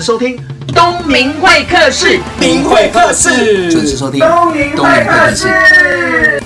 时收听东明会客室，明会客室，准时收听东明会客室。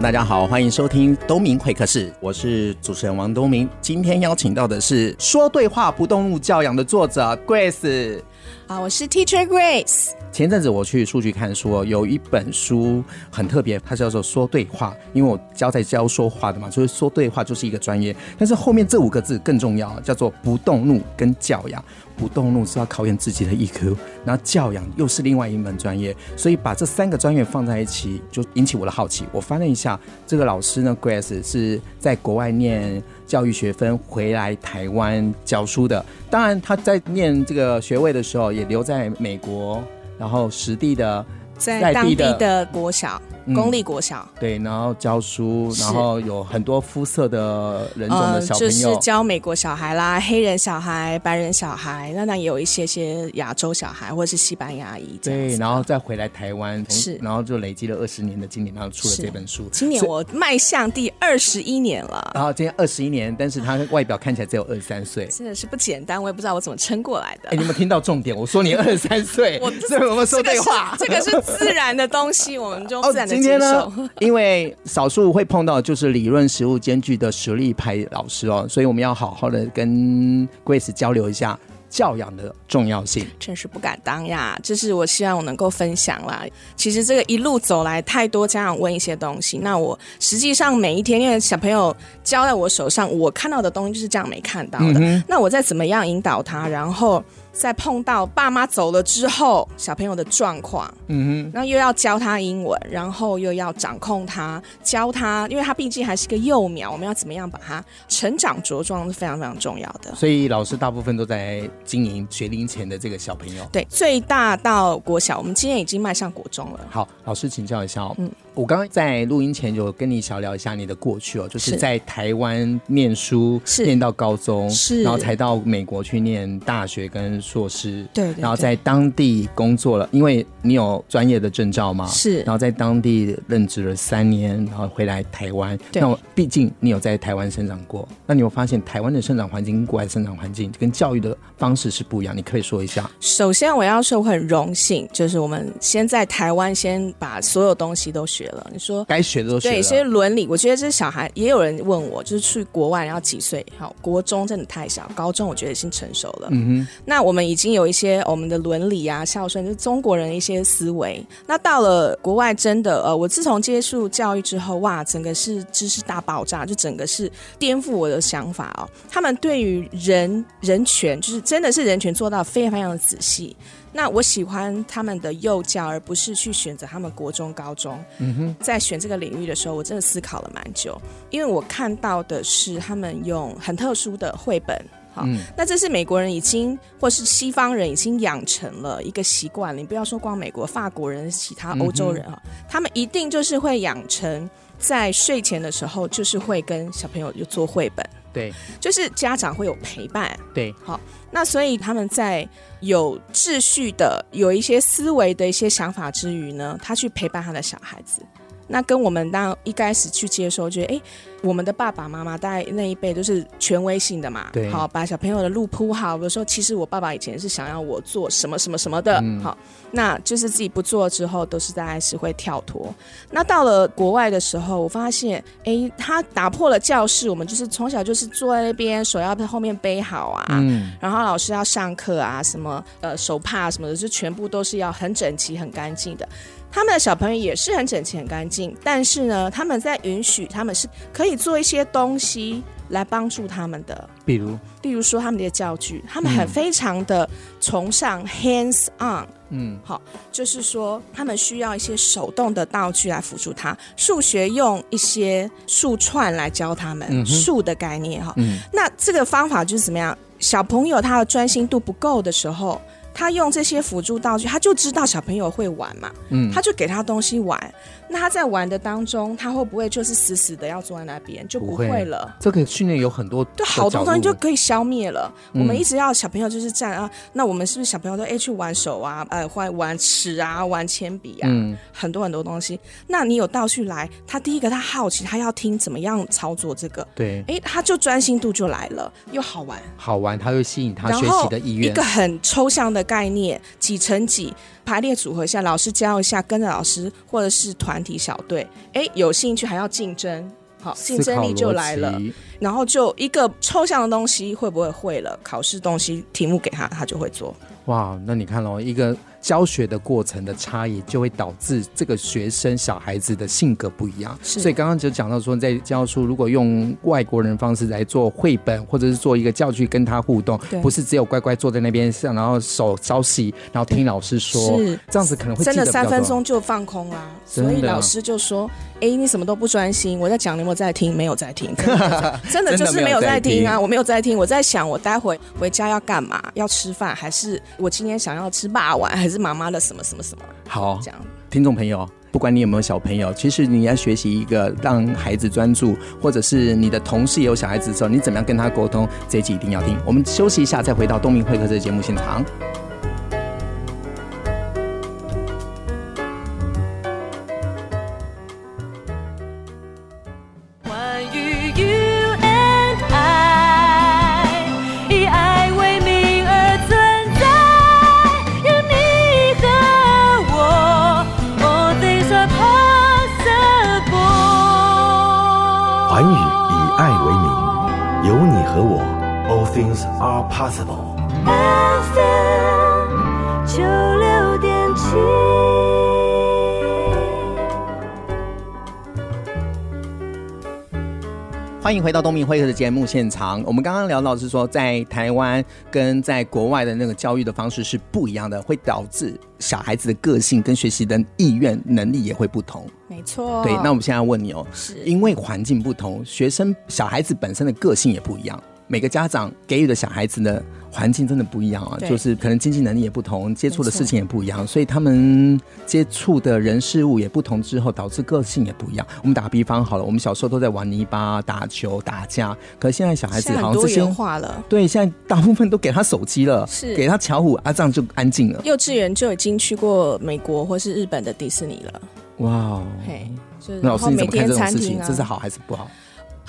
大家好，欢迎收听东明会客室，我是主持人王东明。今天邀请到的是《说对话不动怒教养》的作者 Grace。啊，我是 Teacher Grace。前阵子我去书局看书，有一本书很特别，它叫做“说对话”。因为我教在教说话的嘛，所以说对话就是一个专业。但是后面这五个字更重要，叫做“不动怒”跟教养。不动怒是要考验自己的 EQ，然后教养又是另外一门专业。所以把这三个专业放在一起，就引起我的好奇。我翻了一下，这个老师呢，Grace 是在国外念教育学分，回来台湾教书的。当然，他在念这个学位的时候，也留在美国。然后实地的，在当地的国小。公立国小、嗯、对，然后教书，然后有很多肤色的人种的小朋友，呃、就是教美国小孩啦，黑人小孩、白人小孩，那那也有一些些亚洲小孩或者是西班牙裔。对，然后再回来台湾，是，然后就累积了二十年的经验，然后出了这本书。今年我迈向第二十一年了。然后今年二十一年，但是他外表看起来只有二十三岁，真的是不简单，我也不知道我怎么撑过来的。哎，你有没有听到重点？我说你二十三岁，我这我们说对话，这个是自然的东西，我们就自然的。今天呢，因为少数会碰到就是理论实务兼具的实力派老师哦，所以我们要好好的跟 Grace 交流一下教养的重要性。真是不敢当呀，这是我希望我能够分享啦。其实这个一路走来，太多家长问一些东西，那我实际上每一天因为小朋友交在我手上，我看到的东西就是这样没看到的。嗯、那我再怎么样引导他，然后。在碰到爸妈走了之后，小朋友的状况，嗯哼，然后又要教他英文，然后又要掌控他，教他，因为他毕竟还是个幼苗，我们要怎么样把他成长茁壮是非常非常重要的。所以老师大部分都在经营学龄前的这个小朋友，对，最大到国小，我们今天已经迈向国中了。好，老师请教一下哦，嗯。我刚刚在录音前有跟你小聊一下你的过去哦，就是在台湾念书，是念到高中，是然后才到美国去念大学跟硕士，对，对，对，然后在当地工作了，因为你有专业的证照嘛，是，然后在当地任职了三年，然后回来台湾。对，那毕竟你有在台湾生长过，那你有发现台湾的生长环境跟国外的生长环境跟教育的方式是不一样？你可以说一下。首先，我要说我很荣幸，就是我们先在台湾先把所有东西都学。你说该学的都学了。对，所以伦理，我觉得这小孩也有人问我，就是去国外要几岁？好，国中真的太小，高中我觉得已经成熟了。嗯哼，那我们已经有一些我们的伦理啊、孝顺，就是中国人的一些思维。那到了国外，真的呃，我自从接触教育之后，哇，整个是知识大爆炸，就整个是颠覆我的想法哦。他们对于人人权，就是真的是人权做到非常非常的仔细。那我喜欢他们的幼教，而不是去选择他们国中、高中。嗯哼，在选这个领域的时候，我真的思考了蛮久，因为我看到的是他们用很特殊的绘本。好，嗯、那这是美国人已经，或是西方人已经养成了一个习惯。你不要说光美国、法国人、其他欧洲人啊，嗯、他们一定就是会养成在睡前的时候，就是会跟小朋友就做绘本。对，就是家长会有陪伴。对，好，那所以他们在有秩序的、有一些思维的一些想法之余呢，他去陪伴他的小孩子。那跟我们当一开始去接收，觉得哎，我们的爸爸妈妈大概那一辈都是权威性的嘛，对，好，把小朋友的路铺好。有时候其实我爸爸以前是想要我做什么什么什么的，嗯、好，那就是自己不做之后，都是大概是会跳脱。那到了国外的时候，我发现，哎，他打破了教室，我们就是从小就是坐在那边，手要在后面背好啊，嗯，然后老师要上课啊，什么呃手帕什么的，就全部都是要很整齐、很干净的。他们的小朋友也是很整齐、很干净，但是呢，他们在允许他们是可以做一些东西来帮助他们的，比如，例如说他们的教具，他们很非常的崇尚 hands on，嗯，好，就是说他们需要一些手动的道具来辅助他。数学用一些数串来教他们数的概念，哈，嗯，那这个方法就是怎么样？小朋友他的专心度不够的时候。他用这些辅助道具，他就知道小朋友会玩嘛，嗯，他就给他东西玩。那他在玩的当中，他会不会就是死死的要坐在那边，就不会了？这个训练有很多，对，好多东西就可以消灭了。嗯、我们一直要小朋友就是站啊，那我们是不是小朋友都哎去玩手啊，呃，玩玩尺啊，玩铅笔啊，嗯、很多很多东西。那你有道具来，他第一个他好奇，他要听怎么样操作这个，对，哎，他就专心度就来了，又好玩，好玩，他会吸引他学习的意愿。一个很抽象的概念，几乘几。排列组合一下，老师教一下，跟着老师或者是团体小队，哎，有兴趣还要竞争，好，竞争力就来了。然后就一个抽象的东西会不会会了？考试东西题目给他，他就会做。哇，那你看喽，一个。教学的过程的差异，就会导致这个学生小孩子的性格不一样。是所以刚刚就讲到说，在教书如果用外国人方式来做绘本，或者是做一个教具跟他互动，不是只有乖乖坐在那边上，然后手稍息，然后听老师说，是这样子可能会真的三分钟就放空啦。所以老师就说：“哎，你什么都不专心，我在讲，你有没有在听？没有在听，真的，真的就是没有在听啊！我没有在听，我在想，我待会回家要干嘛？要吃饭，还是我今天想要吃霸王？还是妈妈的什么什么什么？好，这样，听众朋友，不管你有没有小朋友，其实你要学习一个让孩子专注，或者是你的同事也有小孩子的时候，你怎么样跟他沟通？这一集一定要听。我们休息一下，再回到东明会客这个节目现场。Possible. FM 九六点七。欢迎回到东明会客的节目现场。我们刚刚聊到是说，在台湾跟在国外的那个教育的方式是不一样的，会导致小孩子的个性跟学习的意愿、能力也会不同。没错。对，那我们现在问你哦，是因为环境不同，学生小孩子本身的个性也不一样。每个家长给予的小孩子的环境真的不一样啊，就是可能经济能力也不同，接触的事情也不一样，所以他们接触的人事物也不同，之后导致个性也不一样。我们打个比方好了，我们小时候都在玩泥巴、打球、打架，可是现在小孩子好像这些化了，对，现在大部分都给他手机了，是给他巧虎啊，这样就安静了。幼稚园就已经去过美国或是日本的迪士尼了，哇哦，嘿，那老师你怎么看这种事情？这是好还是不好？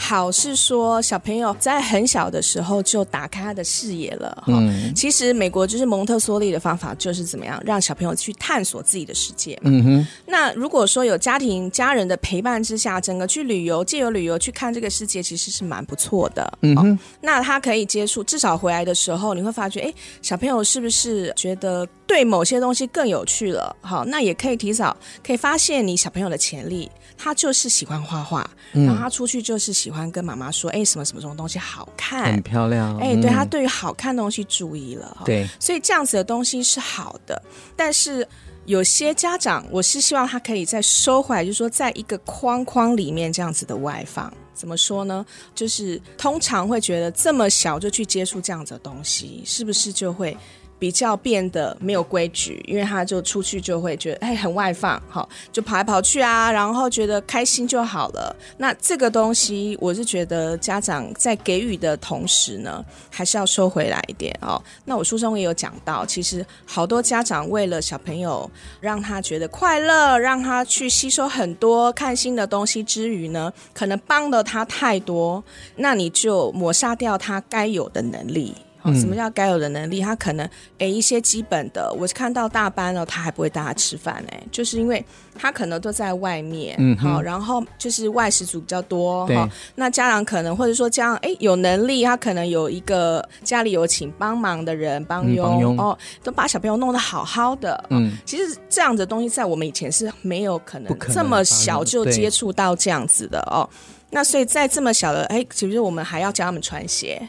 好是说小朋友在很小的时候就打开他的视野了哈。嗯，其实美国就是蒙特梭利的方法，就是怎么样让小朋友去探索自己的世界。嗯哼。那如果说有家庭家人的陪伴之下，整个去旅游，借由旅游去看这个世界，其实是蛮不错的。嗯哼。那他可以接触，至少回来的时候，你会发觉，哎，小朋友是不是觉得对某些东西更有趣了？好，那也可以提早可以发现你小朋友的潜力。他就是喜欢画画，然后他出去就是喜欢跟妈妈说：“哎、嗯，什么什么什么东西好看，很漂亮。”哎，对，他对于好看的东西注意了，对，所以这样子的东西是好的。但是有些家长，我是希望他可以再收回来，就是说，在一个框框里面这样子的外放，怎么说呢？就是通常会觉得这么小就去接触这样子的东西，是不是就会？比较变得没有规矩，因为他就出去就会觉得哎，很外放，好，就跑来跑去啊，然后觉得开心就好了。那这个东西我是觉得家长在给予的同时呢，还是要收回来一点哦。那我书中也有讲到，其实好多家长为了小朋友让他觉得快乐，让他去吸收很多看新的东西之余呢，可能帮了他太多，那你就抹杀掉他该有的能力。好，什么叫该有的能力？他可能诶一些基本的，我看到大班了，他还不会带他吃饭哎，就是因为他可能都在外面，嗯哼，好，然后就是外食族比较多，哈，那家长可能或者说家长哎有能力，他可能有一个家里有请帮忙的人帮佣，嗯、佣哦，都把小朋友弄得好好的，嗯，其实这样的东西在我们以前是没有可能这么小就接触到这样子的哦。那所以在这么小的，哎，其实我们还要教他们穿鞋。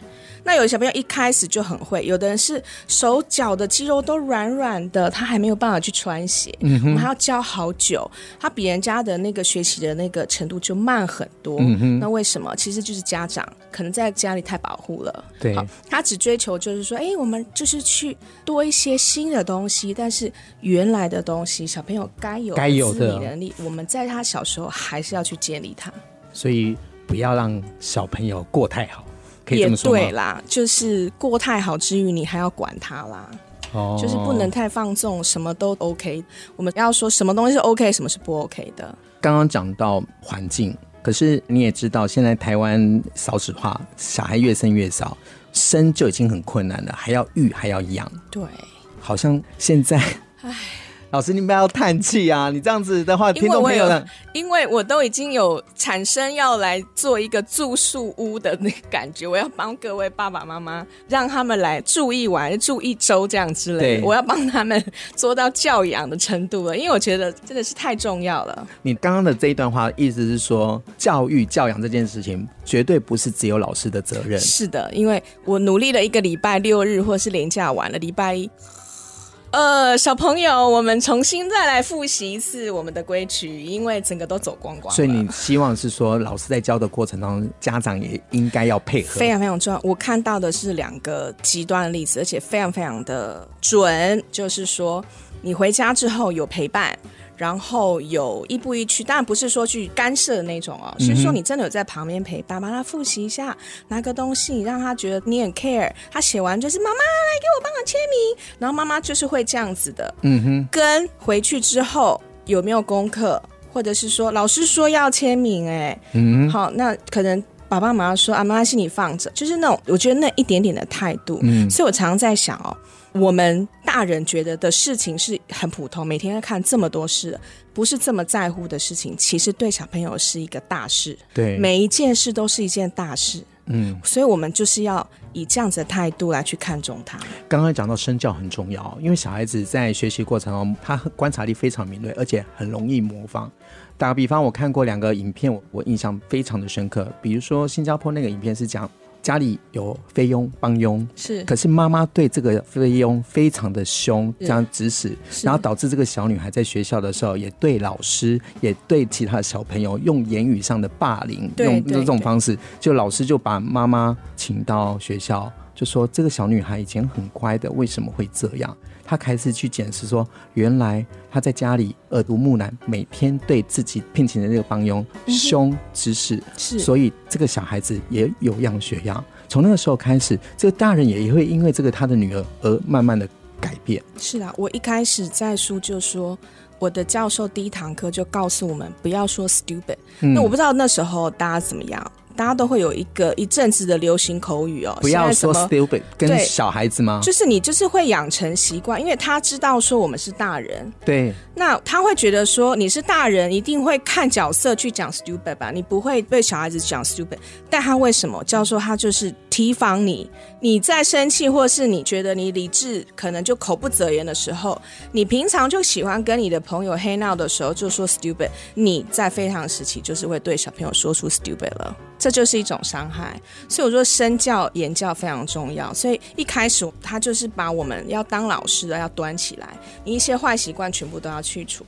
那有的小朋友一开始就很会，有的人是手脚的肌肉都软软的，他还没有办法去穿鞋。嗯，我们还要教好久，他比人家的那个学习的那个程度就慢很多。那为什么？其实就是家长可能在家里太保护了。对，他只追求就是说，哎，我们就是去多一些新的东西，但是原来的东西，小朋友该有该有的能力，我们在他小时候还是要去建立他。所以不要让小朋友过太好。也对啦，就是过太好之余，你还要管他啦。哦，就是不能太放纵，什么都 OK。我们要说什么东西是 OK，什么是不 OK 的。刚刚讲到环境，可是你也知道，现在台湾少子化，小孩越生越少，生就已经很困难了，还要育，还要养。对，好像现在，唉。老师，你不要叹气啊！你这样子的话，听众朋友呢？因为我都已经有产生要来做一个住宿屋的那个感觉，我要帮各位爸爸妈妈，让他们来住一晚、住一周这样之类的。我要帮他们做到教养的程度了，因为我觉得真的是太重要了。你刚刚的这一段话，意思是说，教育教养这件事情，绝对不是只有老师的责任。是的，因为我努力了一个礼拜六日，或是连假完了礼拜一。呃，小朋友，我们重新再来复习一次我们的规矩，因为整个都走光光。所以你希望是说，老师在教的过程当中，家长也应该要配合。非常非常重要。我看到的是两个极端的例子，而且非常非常的准，就是说，你回家之后有陪伴。然后有亦步亦趋，当然不是说去干涉的那种哦，是说你真的有在旁边陪爸爸，他复习一下拿个东西，你让他觉得你很 care。他写完就是妈妈来给我帮我签名，然后妈妈就是会这样子的。嗯哼，跟回去之后有没有功课，或者是说老师说要签名，哎，嗯，好，那可能爸爸妈妈说啊，妈妈心里放着，就是那种我觉得那一点点的态度。嗯，所以我常常在想哦。我们大人觉得的事情是很普通，每天要看这么多事，不是这么在乎的事情，其实对小朋友是一个大事。对，每一件事都是一件大事。嗯，所以我们就是要以这样子的态度来去看重他。刚刚讲到身教很重要，因为小孩子在学习过程中，他观察力非常敏锐，而且很容易模仿。打个比方，我看过两个影片，我我印象非常的深刻。比如说新加坡那个影片是讲。家里有菲佣帮佣，是，可是妈妈对这个菲佣非常的凶，这样指使，然后导致这个小女孩在学校的时候，也对老师，也对其他的小朋友用言语上的霸凌，用这种方式，就老师就把妈妈请到学校，就说这个小女孩以前很乖的，为什么会这样？他开始去检视说，原来他在家里耳濡目染，每天对自己聘请的那个帮佣凶指使，是，所以这个小孩子也有样学样。从那个时候开始，这个大人也也会因为这个他的女儿而慢慢的改变。是啊，我一开始在书就说，我的教授第一堂课就告诉我们不要说 stupid。嗯，那我不知道那时候大家怎么样。大家都会有一个一阵子的流行口语哦，不要说 stupid 跟小孩子吗？就是你就是会养成习惯，因为他知道说我们是大人，对，那他会觉得说你是大人，一定会看角色去讲 stupid 吧？你不会对小孩子讲 stupid，但他为什么？教授他就是提防你，你在生气或是你觉得你理智可能就口不择言的时候，你平常就喜欢跟你的朋友 hang out 的时候就说 stupid，你在非常时期就是会对小朋友说出 stupid 了。这就是一种伤害，所以我说身教言教非常重要。所以一开始他就是把我们要当老师的要端起来，你一些坏习惯全部都要去除。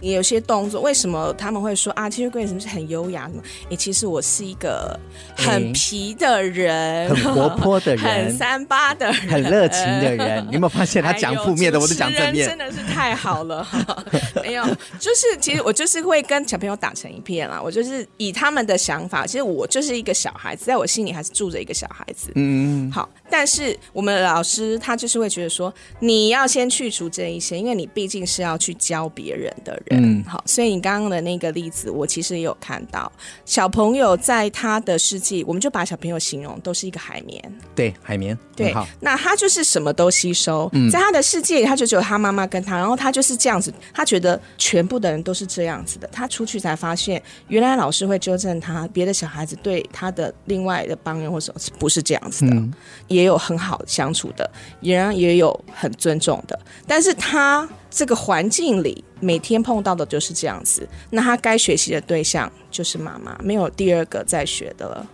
你有些动作，为什么他们会说啊？Teacher Grace 是很优雅？什么？诶，其实我是一个很皮的人，很活泼的人，很三八的人，很热情的人。你有没有发现他讲负面的，我都讲正面，真的是太好了。没有，就是其实我就是会跟小朋友打成一片啦。我就是以他们的想法，其实我就是一个小孩子，在我心里还是住着一个小孩子。嗯，好。但是我们的老师他就是会觉得说，你要先去除这一些，因为你毕竟是要去教别人的人。嗯，好。所以你刚刚的那个例子，我其实也有看到，小朋友在他的世界，我们就把小朋友形容都是一个海绵。对，海绵。对，那他就是什么都吸收，嗯，在他的世界里，他就只有他妈妈跟他，然后他就是这样子，他觉得全部的人都是这样子的。他出去才发现，原来老师会纠正他，别的小孩子对他的另外的帮人或什么不是这样子的。嗯也有很好相处的，也然也有很尊重的，但是他这个环境里每天碰到的就是这样子，那他该学习的对象就是妈妈，没有第二个在学的了，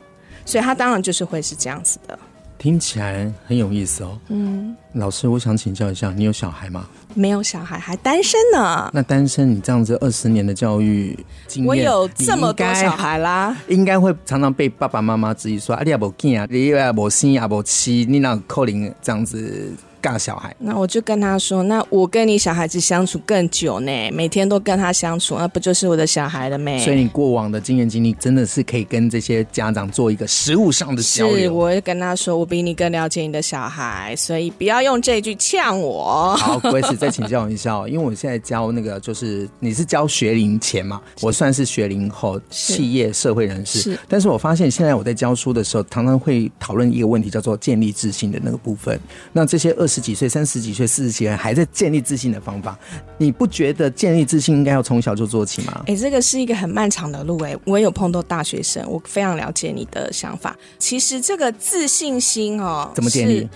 所以他当然就是会是这样子的。听起来很有意思哦。嗯，老师，我想请教一下，你有小孩吗？没有小孩，还单身呢。那单身，你这样子二十年的教育经验，我有这么多小孩啦，应该会常常被爸爸妈妈质疑说：“啊，你也无囝啊，你也无生也无妻，你那可能这样子。”尬小孩，那我就跟他说，那我跟你小孩子相处更久呢，每天都跟他相处，那不就是我的小孩了没？所以你过往的经验经历真的是可以跟这些家长做一个实物上的交流。是，我会跟他说，我比你更了解你的小孩，所以不要用这句呛我。好，Grace 再请教一下，因为我现在教那个就是你是教学龄前嘛，我算是学龄后企业社会人士，是，但是我发现现在我在教书的时候，常常会讨论一个问题，叫做建立自信的那个部分。那这些二。十几岁、三十几岁、四十几岁还在建立自信的方法，你不觉得建立自信应该要从小就做起吗？哎、欸，这个是一个很漫长的路哎、欸。我也有碰到大学生，我非常了解你的想法。其实这个自信心哦，怎么建立？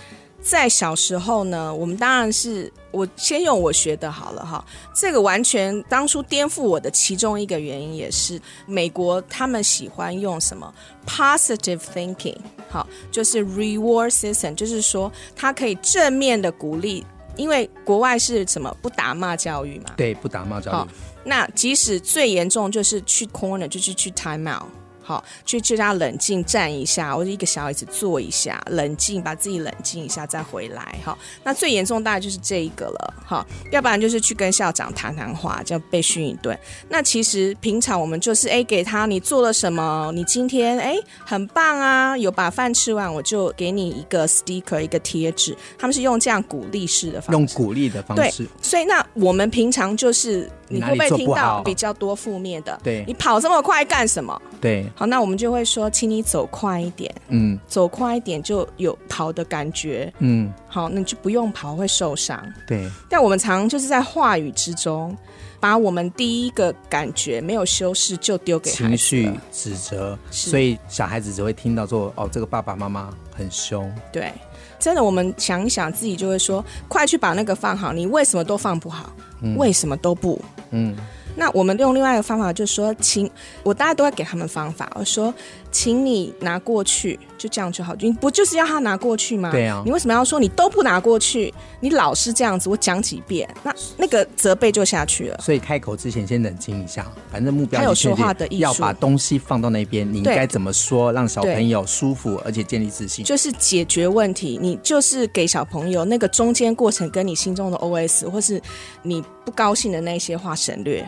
在小时候呢，我们当然是我先用我学的好了哈。这个完全当初颠覆我的其中一个原因也是美国他们喜欢用什么 positive thinking，好，就是 reward system，就是说它可以正面的鼓励，因为国外是什么不打骂教育嘛？对，不打骂教育。那即使最严重就是去 corner，就是去 time out。好，去叫他冷静站一下，或者一个小椅子坐一下，冷静，把自己冷静一下再回来。哈，那最严重大概就是这一个了。哈，要不然就是去跟校长谈谈话，就被训一顿。那其实平常我们就是哎，给他你做了什么？你今天哎很棒啊，有把饭吃完，我就给你一个 sticker 一个贴纸。他们是用这样鼓励式的方式，用鼓励的方式。对，所以那我们平常就是。你会不会听到比较多负面的？对，你跑这么快干什么？对，好，那我们就会说，请你走快一点。嗯，走快一点就有跑的感觉。嗯，好，那你就不用跑会受伤。对，但我们常就是在话语之中，把我们第一个感觉没有修饰就丢给情绪指责，所以小孩子只会听到说：“哦，这个爸爸妈妈很凶。”对，真的，我们想一想，自己就会说：“快去把那个放好，你为什么都放不好？”嗯、为什么都不？嗯，那我们用另外一个方法，就是说，请我大家都会给他们方法，我说，请你拿过去。就这样就好，你不就是要他拿过去吗？对啊，你为什么要说你都不拿过去？你老是这样子，我讲几遍，那那个责备就下去了。所以开口之前先冷静一下，反正目标还有说话的艺术，要把东西放到那边，你应该怎么说，让小朋友舒服而且建立自信？就是解决问题，你就是给小朋友那个中间过程跟你心中的 OS 或是你不高兴的那些话省略。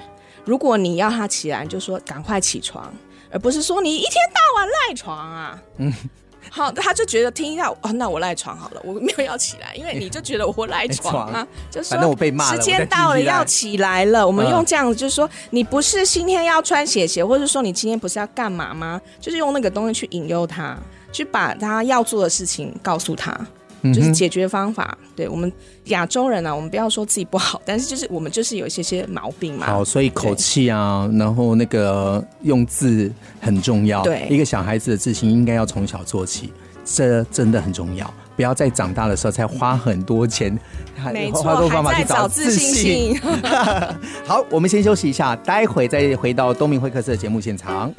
如果你要他起来，就说赶快起床。而不是说你一天到晚赖床啊，嗯，好，他就觉得听一下，哦，那我赖床好了，我没有要起来，因为你就觉得我赖床啊，就说时间到了要起来了，我们用这样子，就是说你不是今天要穿鞋鞋，或者说你今天不是要干嘛吗？就是用那个东西去引诱他，去把他要做的事情告诉他。就是解决方法，嗯、对我们亚洲人啊，我们不要说自己不好，但是就是我们就是有一些些毛病嘛。好，所以口气啊，然后那个用字很重要。对，一个小孩子的自信应该要从小做起，这真的很重要。不要在长大的时候才花很多钱，没错，花多方法去找自信。好，我们先休息一下，待会再回到东明会客室的节目现场。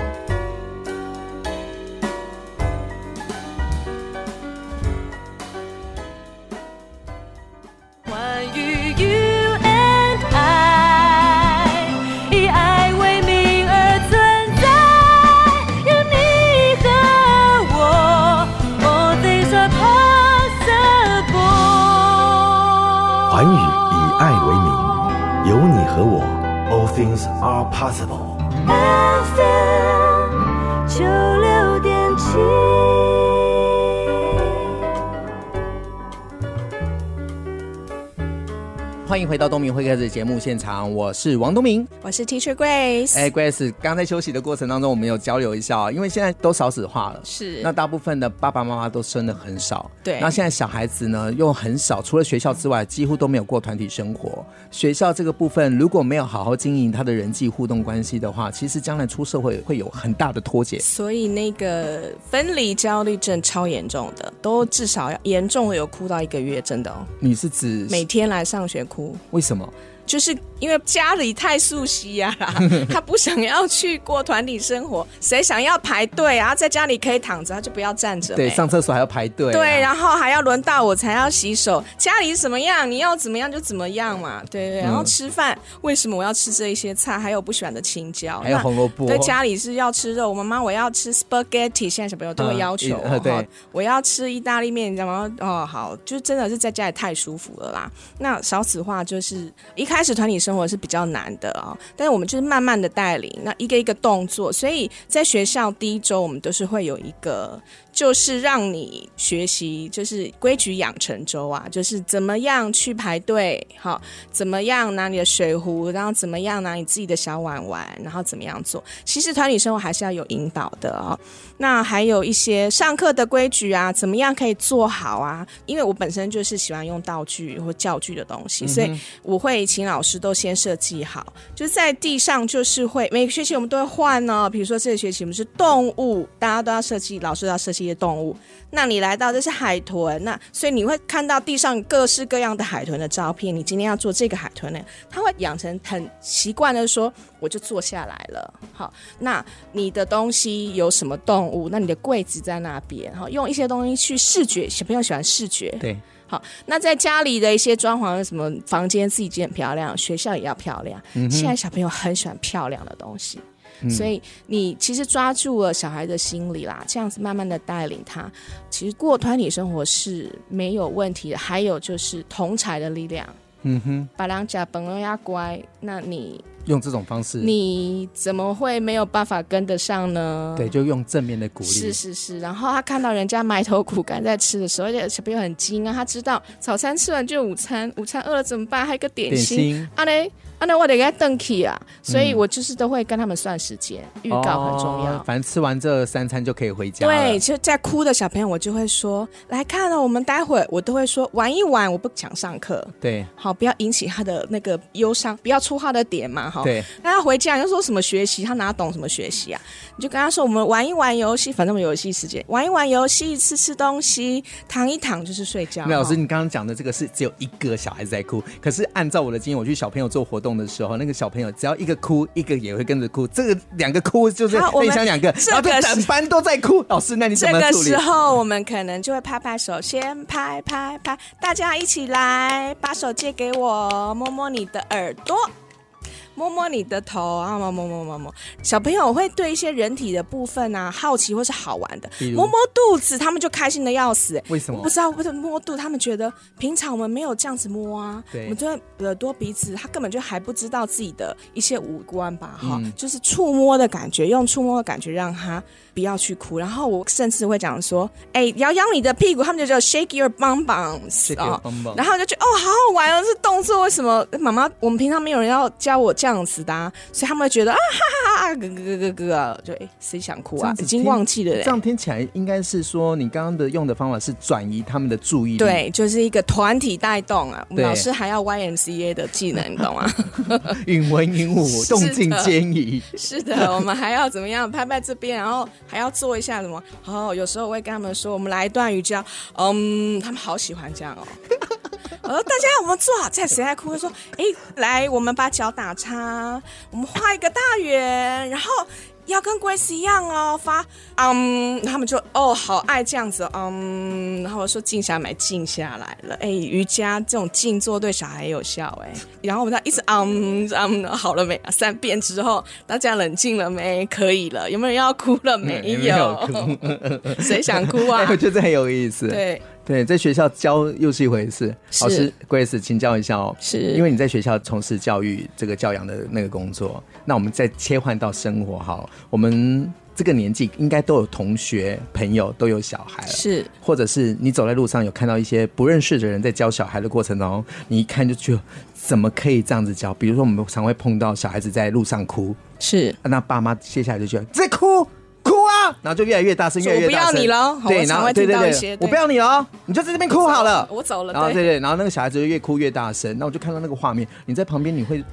Things are possible. FM 九六点七。 欢迎回到东明会客室节目现场，我是王东明，我是 Teacher Grace。哎，Grace，刚在休息的过程当中，我们有交流一下，因为现在都少子化了，是那大部分的爸爸妈妈都生的很少，对。那现在小孩子呢又很少，除了学校之外，几乎都没有过团体生活。学校这个部分如果没有好好经营他的人际互动关系的话，其实将来出社会会有很大的脱节。所以那个分离焦虑症超严重的，都至少要严重的有哭到一个月，真的哦。你是指每天来上学哭？为什么？就是因为家里太熟悉呀，他不想要去过团体生活，谁想要排队啊？在家里可以躺着，他就不要站着。对，上厕所还要排队啊。对，然后还要轮到我才要洗手。家里是什么样，你要怎么样就怎么样嘛。对对，然后吃饭，为什么我要吃这一些菜？还有不喜欢的青椒，还有红萝卜。对，家里是要吃肉，我妈妈我要吃 spaghetti，现在小朋友都会要求。对，我要吃意大利面，你知道吗？哦，好，就真的是在家里太舒服了啦。那少子化就是一开开始团体生活是比较难的啊，但是我们就是慢慢的带领，那一个一个动作，所以在学校第一周我们都是会有一个。就是让你学习，就是规矩养成周啊，就是怎么样去排队，好，怎么样拿你的水壶，然后怎么样拿你自己的小碗碗，然后怎么样做。其实团体生活还是要有引导的哦。那还有一些上课的规矩啊，怎么样可以做好啊？因为我本身就是喜欢用道具或教具的东西，所以我会请老师都先设计好，就是在地上就是会每个学期我们都会换哦。比如说这个学期我们是动物，大家都要设计，老师都要设计。些动物，那你来到这是海豚，那所以你会看到地上各式各样的海豚的照片。你今天要做这个海豚呢，他会养成很习惯的说，我就坐下来了。好，那你的东西有什么动物？那你的柜子在那边，好，用一些东西去视觉，小朋友喜欢视觉，对，好。那在家里的一些装潢，什么房间自己建很漂亮，学校也要漂亮。嗯，现在小朋友很喜欢漂亮的东西。所以你其实抓住了小孩的心理啦，这样子慢慢的带领他，其实过团体生活是没有问题的。还有就是同侪的力量，嗯哼，把两家本来要乖，那你用这种方式，你怎么会没有办法跟得上呢？对，就用正面的鼓励。是是是，然后他看到人家埋头苦干在吃的时候，而且小朋友很精啊，他知道早餐吃完就有午餐，午餐饿了怎么办？还有个点心，点心啊嘞。啊，那我得给他登记啊，所以我就是都会跟他们算时间，预、嗯、告很重要。哦、反正吃完这三餐就可以回家。对，其实，在哭的小朋友，我就会说，来看了、哦，我们待会儿我都会说玩一玩，我不想上课。对，好，不要引起他的那个忧伤，不要出他的点嘛，哈。对。那他回家你就说什么学习，他哪懂什么学习啊？你就跟他说，我们玩一玩游戏，反正我们游戏时间，玩一玩游戏，吃吃东西，躺一躺就是睡觉。那老师，你刚刚讲的这个是只有一个小孩子在哭，可是按照我的经验，我去小朋友做活动的时候，那个小朋友只要一个哭，一个也会跟着哭。这个两个哭就是内向两个，然后就整班都在哭。老师，那你怎么处理？这个时候我们可能就会拍拍手，先拍拍拍，大家一起来，把手借给我，摸摸你的耳朵。摸摸你的头啊，摸摸摸摸摸。小朋友会对一些人体的部分啊好奇或是好玩的，摸摸肚子，他们就开心的要死。为什么？我不知道，为什么摸肚，他们觉得平常我们没有这样子摸啊。对，我们对耳朵、鼻子，他根本就还不知道自己的一些五官吧？哈、嗯，就是触摸的感觉，用触摸的感觉让他不要去哭。然后我甚至会讲说，哎、欸，摇摇你的屁股，他们就叫 shake your bum bums 啊。然后就觉得哦，好好玩哦，这动作为什么妈妈？我们平常没有人要教我这样。这样子的、啊，所以他们会觉得啊哈哈哈哈，咯咯咯咯咯，就哎，谁想哭啊？已经忘记了嘞。这样听起来应该是说，你刚刚的用的方法是转移他们的注意力。对，就是一个团体带动啊。我们老师还要 YMCA 的技能，你懂吗？允文允武，动静皆宜。是的，我们还要怎么样？拍拍这边，然后还要做一下什么？哦，有时候我会跟他们说，我们来一段瑜伽。嗯，他们好喜欢这样哦。我说大家，我们做好。在谁在哭？他说：“哎，来，我们把脚打叉，我们画一个大圆，然后要跟 Grace 一样哦，发嗯。”他们就哦，好爱这样子，嗯。然后我说：“静下来，静下来了。”哎，瑜伽这种静坐对小孩有效哎。然后我们再一直嗯嗯，好了没？三遍之后，大家冷静了没？可以了。有没有人要哭了没？没有。谁想哭啊？我觉得很有意思。对。对，在学校教又是一回事。老师，Grace，请教一下哦。是，因为你在学校从事教育这个教养的那个工作，那我们再切换到生活哈。我们这个年纪应该都有同学朋友都有小孩了，是，或者是你走在路上有看到一些不认识的人在教小孩的过程中，你一看就觉得怎么可以这样子教？比如说我们常会碰到小孩子在路上哭，是，那爸妈接下来就觉得在哭。然后就越来越大声，越来越大声。我不要你了，对，然后对对对，我不要你了，你就在这边哭好了。我走了。然后对对，然后那个小孩子就越哭越大声。那我就看到那个画面，你在旁边，你会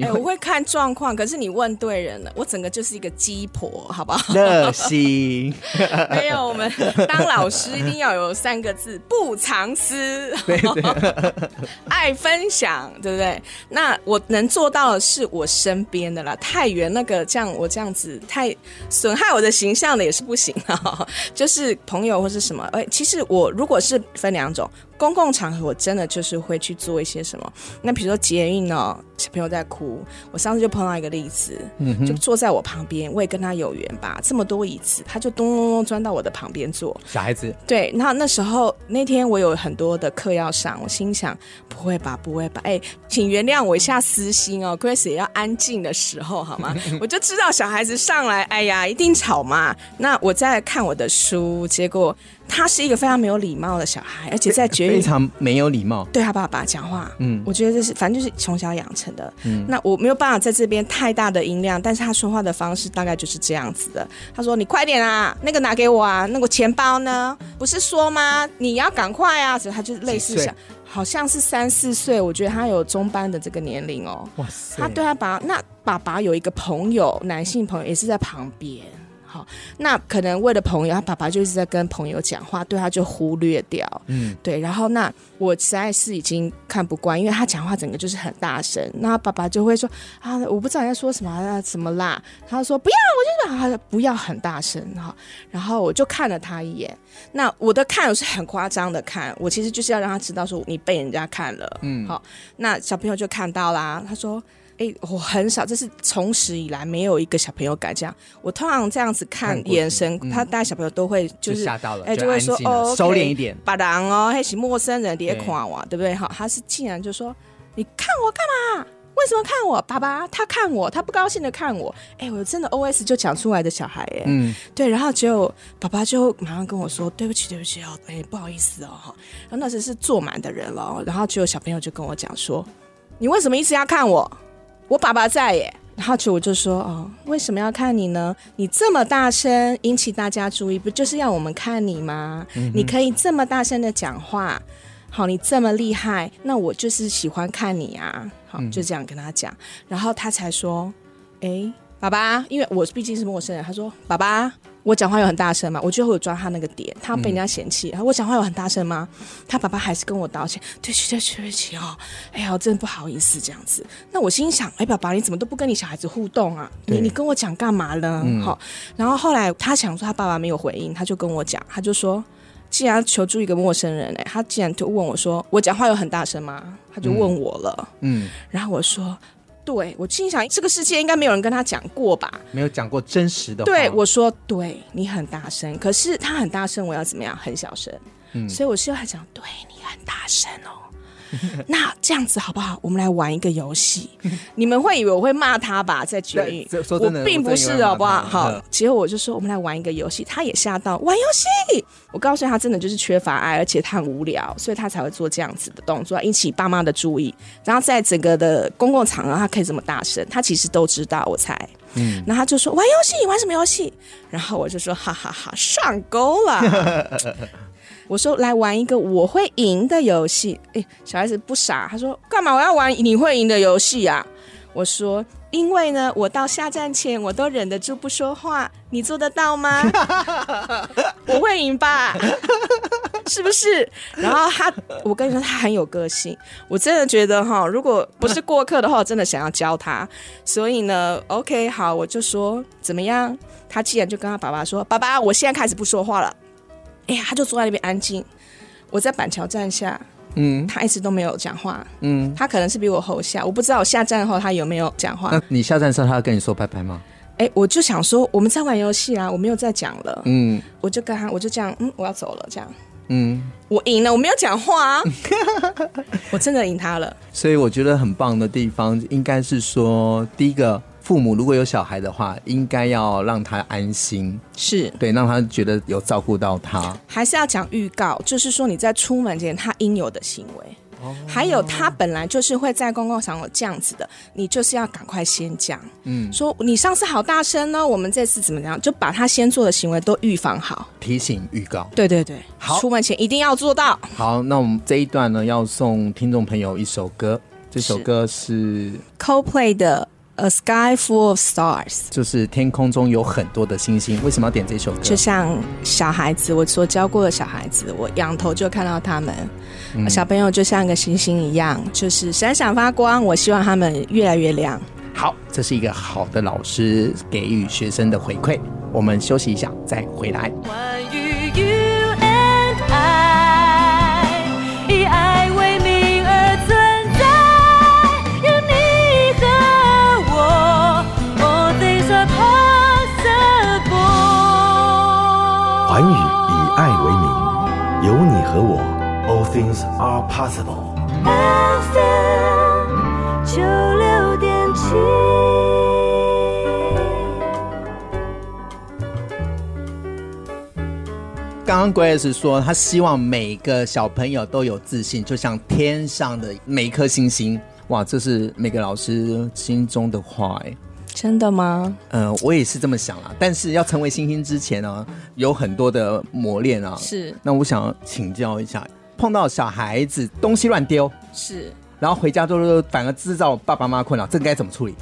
哎、欸，我会看状况，可是你问对人了，我整个就是一个鸡婆，好不好？热心。没有，我们当老师一定要有三个字：不藏私，对对 爱分享，对不对？那我能做到的是我身边的啦，太远那个这样我这样子太损害我的形象的也是不行啊。就是朋友或是什么，哎，其实我如果是分两种。公共场合，我真的就是会去做一些什么。那比如说捷运呢，小朋友在哭，我上次就碰到一个例子，嗯，就坐在我旁边，我也跟他有缘吧，这么多椅子，他就咚咚咚钻到我的旁边坐。小孩子，对，那那时候那天我有很多的课要上，我心想不会吧，不会吧，哎，请原谅我一下私心哦，Grace 也要安静的时候好吗？我就知道小孩子上来，哎呀，一定吵嘛。那我在看我的书，结果。他是一个非常没有礼貌的小孩，而且在绝育非常没有礼貌，对他爸爸讲话，嗯，我觉得这是反正就是从小养成的，嗯，那我没有办法在这边太大的音量，但是他说话的方式大概就是这样子的。他说：“你快点啊，那个拿给我啊，那个钱包呢？不是说吗？你要赶快啊！”所以他就是类似想，好像是三四岁，我觉得他有中班的这个年龄哦。哇塞！他对他爸，那爸爸有一个朋友，男性朋友也是在旁边。好，那可能为了朋友，他爸爸就一直在跟朋友讲话，对他就忽略掉。嗯，对。然后那我实在是已经看不惯，因为他讲话整个就是很大声，那爸爸就会说啊，我不知道你在说什么啊，什么啦？他说不要，我就不要很大声哈。然后我就看了他一眼，那我的看我是很夸张的看，我其实就是要让他知道说你被人家看了。嗯，好，那小朋友就看到啦，他说。哎、欸，我很少，这是从始以来没有一个小朋友敢这样。我通常这样子看眼神，嗯、他带小朋友都会就是吓到了，哎、欸，就会说哦，收敛一点，把人哦，还是陌生人别看我，对不对？哈，他是竟然就说你看我干嘛？为什么看我？爸爸他看我，他不高兴的看我。哎、欸，我真的 O S 就讲出来的小孩，哎，嗯，对，然后就爸爸就马上跟我说对不起，对不起哦，哎、欸，不好意思哦，哈，然后那时是坐满的人了，然后就小朋友就跟我讲说，你为什么一直要看我？我爸爸在耶，然后就我就说哦，为什么要看你呢？你这么大声引起大家注意，不就是要我们看你吗？嗯、你可以这么大声的讲话，好，你这么厉害，那我就是喜欢看你啊，好，就这样跟他讲，然后他才说，哎，爸爸，因为我毕竟是陌生人，他说爸爸。我讲话有很大声吗？我就会有抓他那个点，他被人家嫌弃。然后、嗯、我讲话有很大声吗？他爸爸还是跟我道歉，对不起，对不起，对不起哦。哎呀，我真的不好意思这样子。那我心想，哎，爸爸你怎么都不跟你小孩子互动啊？你你跟我讲干嘛呢？好、嗯，然后后来他想说他爸爸没有回应，他就跟我讲，他就说，既然求助一个陌生人，哎，他竟然就问我说，我讲话有很大声吗？他就问我了，嗯，嗯然后我说。对，我心想，这个世界应该没有人跟他讲过吧？没有讲过真实的话。对，我说，对你很大声，可是他很大声，我要怎么样？很小声。嗯，所以我是要讲，对你很大声哦。那这样子好不好？我们来玩一个游戏。你们会以为我会骂他吧？在绝育，我并不是，好不好？好，结果我就说，我们来玩一个游戏。他也吓到，玩游戏。我告诉他，真的就是缺乏爱，而且他很无聊，所以他才会做这样子的动作，引起爸妈的注意。然后在整个的公共场合，他可以这么大声，他其实都知道。我猜，嗯，然后他就说玩游戏，玩什么游戏？然后我就说，哈哈哈，上钩了。我说来玩一个我会赢的游戏，哎，小孩子不傻，他说干嘛我要玩你会赢的游戏啊？我说因为呢，我到下站前我都忍得住不说话，你做得到吗？我会赢吧？是不是？然后他，我跟你说他很有个性，我真的觉得哈，如果不是过客的话，我真的想要教他。所以呢，OK，好，我就说怎么样？他既然就跟他爸爸说，爸爸，我现在开始不说话了。哎呀，他就坐在那边安静。我在板桥站下，嗯，他一直都没有讲话，嗯，他可能是比我后下，我不知道我下站后他有没有讲话。那你下站的时候，他要跟你说拜拜吗？哎，我就想说，我们在玩游戏啊，我没有再讲了，嗯，我就跟他，我就这样，嗯，我要走了，这样，嗯，我赢了，我没有讲话啊，我真的赢他了。所以我觉得很棒的地方，应该是说，第一个。父母如果有小孩的话，应该要让他安心，是对，让他觉得有照顾到他。还是要讲预告，就是说你在出门前他应有的行为。还有他本来就是会在公共场所这样子的，你就是要赶快先讲，嗯，说你上次好大声呢，我们这次怎么样？就把他先做的行为都预防好，提醒预告。对对对，好，出门前一定要做到。好，那我们这一段呢，要送听众朋友一首歌。这首歌是 Coldplay 的。A sky full of stars，就是天空中有很多的星星。为什么要点这首歌？就像小孩子，我所教过的小孩子，我仰头就看到他们。嗯、小朋友就像一个星星一样，就是闪闪发光。我希望他们越来越亮。好，这是一个好的老师给予学生的回馈。我们休息一下，再回来。环宇以爱为名，有你和我，All things are possible。FM 九六点七。刚刚 Grace 说，他希望每个小朋友都有自信，就像天上的每一颗星星。哇，这是每个老师心中的话哎。真的吗？嗯、呃，我也是这么想啦。但是要成为星星之前呢，有很多的磨练啊。是。那我想请教一下，碰到小孩子东西乱丢，是，然后回家都是反而制造爸爸妈妈困扰，这个该怎么处理？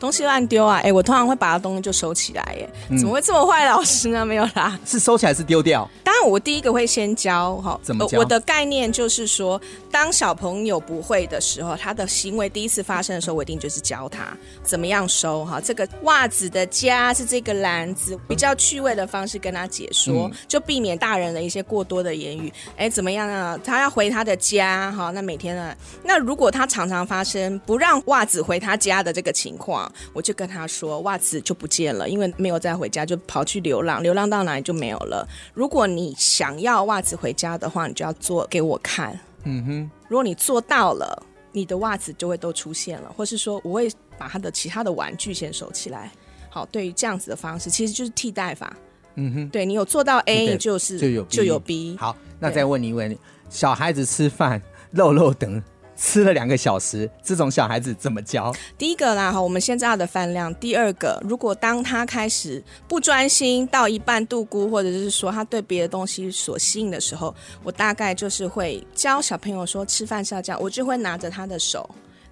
东西乱丢啊！哎、欸，我通常会把他东西就收起来。耶，怎么会这么坏，老师呢？没有啦，是收起来是丢掉？当然，我第一个会先教哈。怎么教？我的概念就是说，当小朋友不会的时候，他的行为第一次发生的时候，我一定就是教他怎么样收哈。这个袜子的家是这个篮子，比较趣味的方式跟他解说，嗯、就避免大人的一些过多的言语。哎、欸，怎么样呢？他要回他的家哈。那每天呢？那如果他常常发生不让袜子回他家的这个情况。我就跟他说，袜子就不见了，因为没有再回家，就跑去流浪，流浪到哪里就没有了。如果你想要袜子回家的话，你就要做给我看。嗯哼，如果你做到了，你的袜子就会都出现了，或是说我会把他的其他的玩具先收起来。好，对于这样子的方式，其实就是替代法。嗯哼，对，你有做到 A，就是就有 B，就有 B。好，那再问你一问，小孩子吃饭漏漏等。吃了两个小时，这种小孩子怎么教？第一个啦，哈，我们先知道的饭量。第二个，如果当他开始不专心到一半度孤，或者是说他对别的东西所吸引的时候，我大概就是会教小朋友说，吃饭是要这样，我就会拿着他的手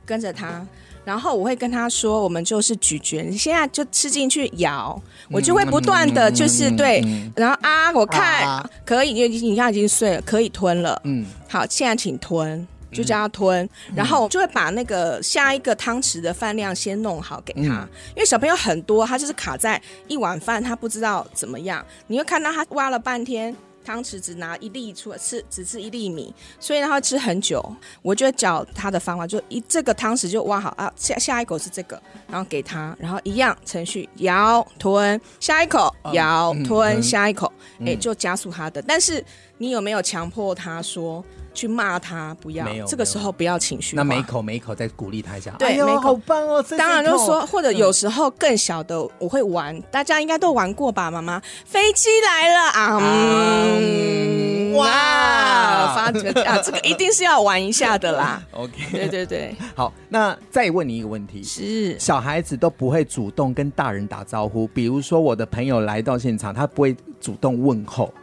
跟着他，然后我会跟他说，我们就是咀嚼，你现在就吃进去咬，我就会不断的就是对，然后啊，我看、啊、可以，因为你看已经碎了，可以吞了。嗯，好，现在请吞。就叫他吞，嗯、然后就会把那个下一个汤匙的饭量先弄好给他，嗯、因为小朋友很多，他就是卡在一碗饭，他不知道怎么样。你会看到他挖了半天，汤匙只拿一粒出来吃，只吃一粒米，所以他会吃很久。我就会教他的方法，就一这个汤匙就挖好啊，下下一口是这个，然后给他，然后一样程序咬吞，下一口咬吞，嗯、下一口，哎、嗯，就加速他的。但是你有没有强迫他说？去骂他，不要。这个时候不要情绪化。那每一口每一口再鼓励他一下。对，每口好棒哦！当然就是说，或者有时候更小的，我会玩，嗯、大家应该都玩过吧？妈妈，飞机来了啊！嗯，哇，发觉啊，这个 一定是要玩一下的啦。OK，对对对。好，那再问你一个问题：是小孩子都不会主动跟大人打招呼，比如说我的朋友来到现场，他不会主动问候，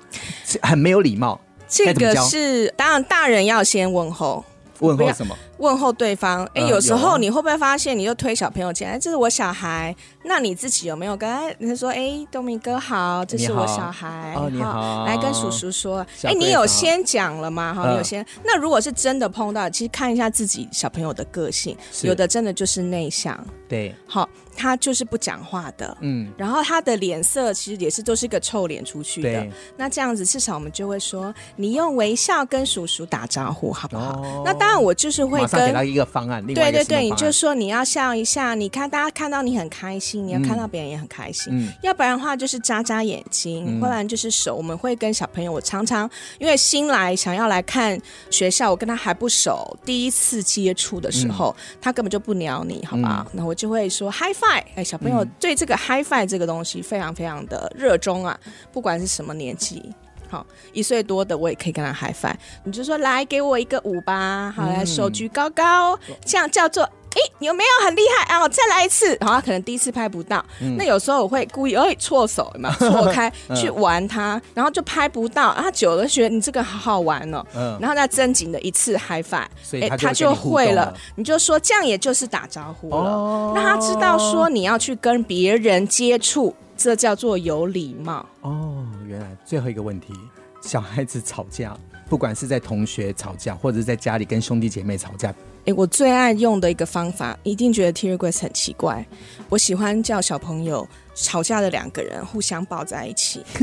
很没有礼貌。这个是当然，大人要先问候。问候什么？问候对方。哎、欸，有时候你会不会发现，你就推小朋友进来，这是我小孩。那你自己有没有跟他说？哎、欸，东明哥好，这是我小孩。哦，你好。来跟叔叔说。哎、欸，你有先讲了吗？哈，你有先。那如果是真的碰到，其实看一下自己小朋友的个性，有的真的就是内向。对。好。他就是不讲话的，嗯，然后他的脸色其实也是都是一个臭脸出去的。那这样子至少我们就会说，你用微笑跟叔叔打招呼，好不好？哦、那当然，我就是会跟马上给他一个方案。对对对，你就说你要笑一下，你看大家看到你很开心，你要看到别人也很开心。嗯，要不然的话就是眨眨眼睛，嗯、不然就是手。我们会跟小朋友，我常常因为新来想要来看学校，我跟他还不熟，第一次接触的时候，嗯、他根本就不鸟你，好吧？那、嗯、我就会说 High Five。哎，小朋友对这个 HiFi 这个东西非常非常的热衷啊，不管是什么年纪，好，一岁多的我也可以跟他 HiFi。你就说来给我一个五吧，好，来手举高高，这样叫做哎，有没有很厉害？啊？再来一次，然后他可能第一次拍不到，嗯、那有时候我会故意哎错手嘛，错开去玩他，然后就拍不到，然后久了觉得你这个好好玩哦，嗯、然后再正经的一次 high five，哎，他就会了，你就说这样也就是打招呼了，哦、让他知道说你要去跟别人接触，这叫做有礼貌。哦，原来最后一个问题，小孩子吵架。不管是在同学吵架，或者是在家里跟兄弟姐妹吵架，诶，我最爱用的一个方法，一定觉得 Terry Grace 很奇怪。我喜欢叫小朋友吵架的两个人互相抱在一起。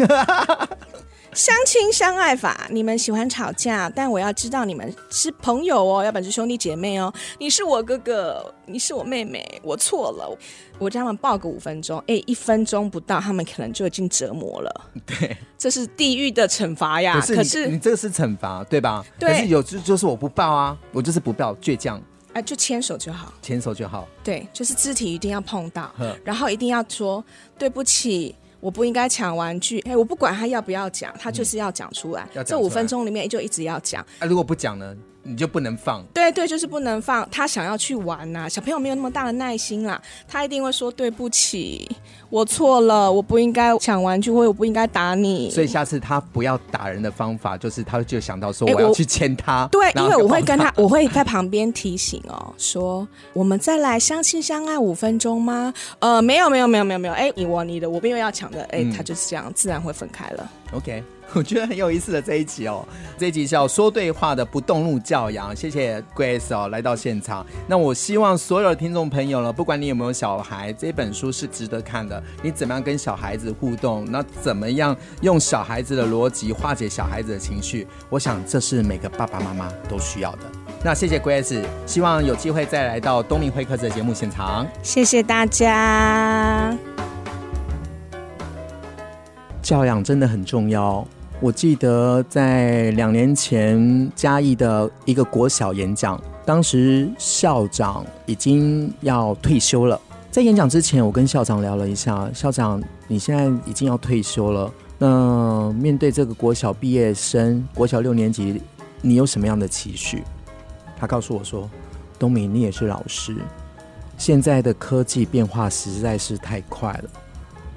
相亲相爱法，你们喜欢吵架，但我要知道你们是朋友哦，要不然是兄弟姐妹哦。你是我哥哥，你是我妹妹，我错了。我叫他们抱个五分钟，哎，一分钟不到，他们可能就已经折磨了。对，这是地狱的惩罚呀。可是，可是你，你这个是惩罚，对吧？对。可是有就就是我不抱啊，我就是不抱，倔强。哎、啊，就牵手就好，牵手就好。对，就是肢体一定要碰到，然后一定要说对不起。我不应该抢玩具，哎，我不管他要不要讲，他就是要讲出来。嗯、这五分钟里面就一直要讲。啊，如果不讲呢？你就不能放？对对，就是不能放。他想要去玩呐、啊，小朋友没有那么大的耐心啦，他一定会说对不起，我错了，我不应该抢玩具，或我不应该打你。所以下次他不要打人的方法，就是他就想到说我要去牵他。对，因为我会跟他，我会在旁边提醒哦，说我们再来相亲相爱五分钟吗？呃，没有没有没有没有没有，哎，你我你的，我没有要抢的，哎，嗯、他就是这样，自然会分开了。OK。我觉得很有意思的这一集哦，这一集叫说对话的不动怒教养，谢谢 Grace 哦来到现场。那我希望所有的听众朋友呢，不管你有没有小孩，这本书是值得看的。你怎么样跟小孩子互动？那怎么样用小孩子的逻辑化解小孩子的情绪？我想这是每个爸爸妈妈都需要的。那谢谢 Grace，希望有机会再来到东明会客室的节目现场。谢谢大家。教养真的很重要。我记得在两年前嘉义的一个国小演讲，当时校长已经要退休了。在演讲之前，我跟校长聊了一下，校长，你现在已经要退休了，那面对这个国小毕业生，国小六年级，你有什么样的期许？他告诉我说：“东明，你也是老师，现在的科技变化实在是太快了。”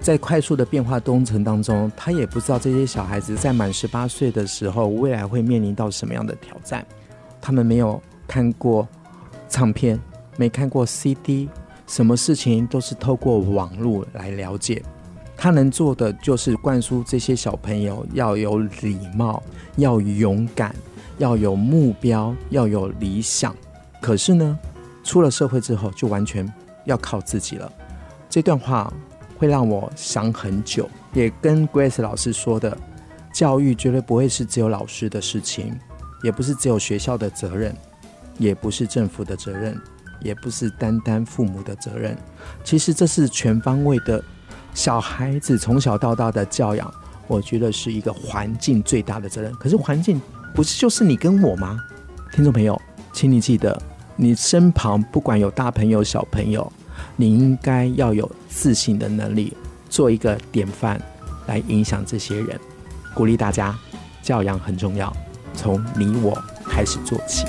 在快速的变化东程当中，他也不知道这些小孩子在满十八岁的时候，未来会面临到什么样的挑战。他们没有看过唱片，没看过 CD，什么事情都是透过网络来了解。他能做的就是灌输这些小朋友要有礼貌，要勇敢，要有目标，要有理想。可是呢，出了社会之后，就完全要靠自己了。这段话。会让我想很久，也跟 Grace 老师说的，教育绝对不会是只有老师的事情，也不是只有学校的责任，也不是政府的责任，也不是单单父母的责任。其实这是全方位的，小孩子从小到大的教养，我觉得是一个环境最大的责任。可是环境不是就是你跟我吗？听众朋友，请你记得，你身旁不管有大朋友小朋友。你应该要有自信的能力，做一个典范，来影响这些人。鼓励大家，教养很重要，从你我开始做起。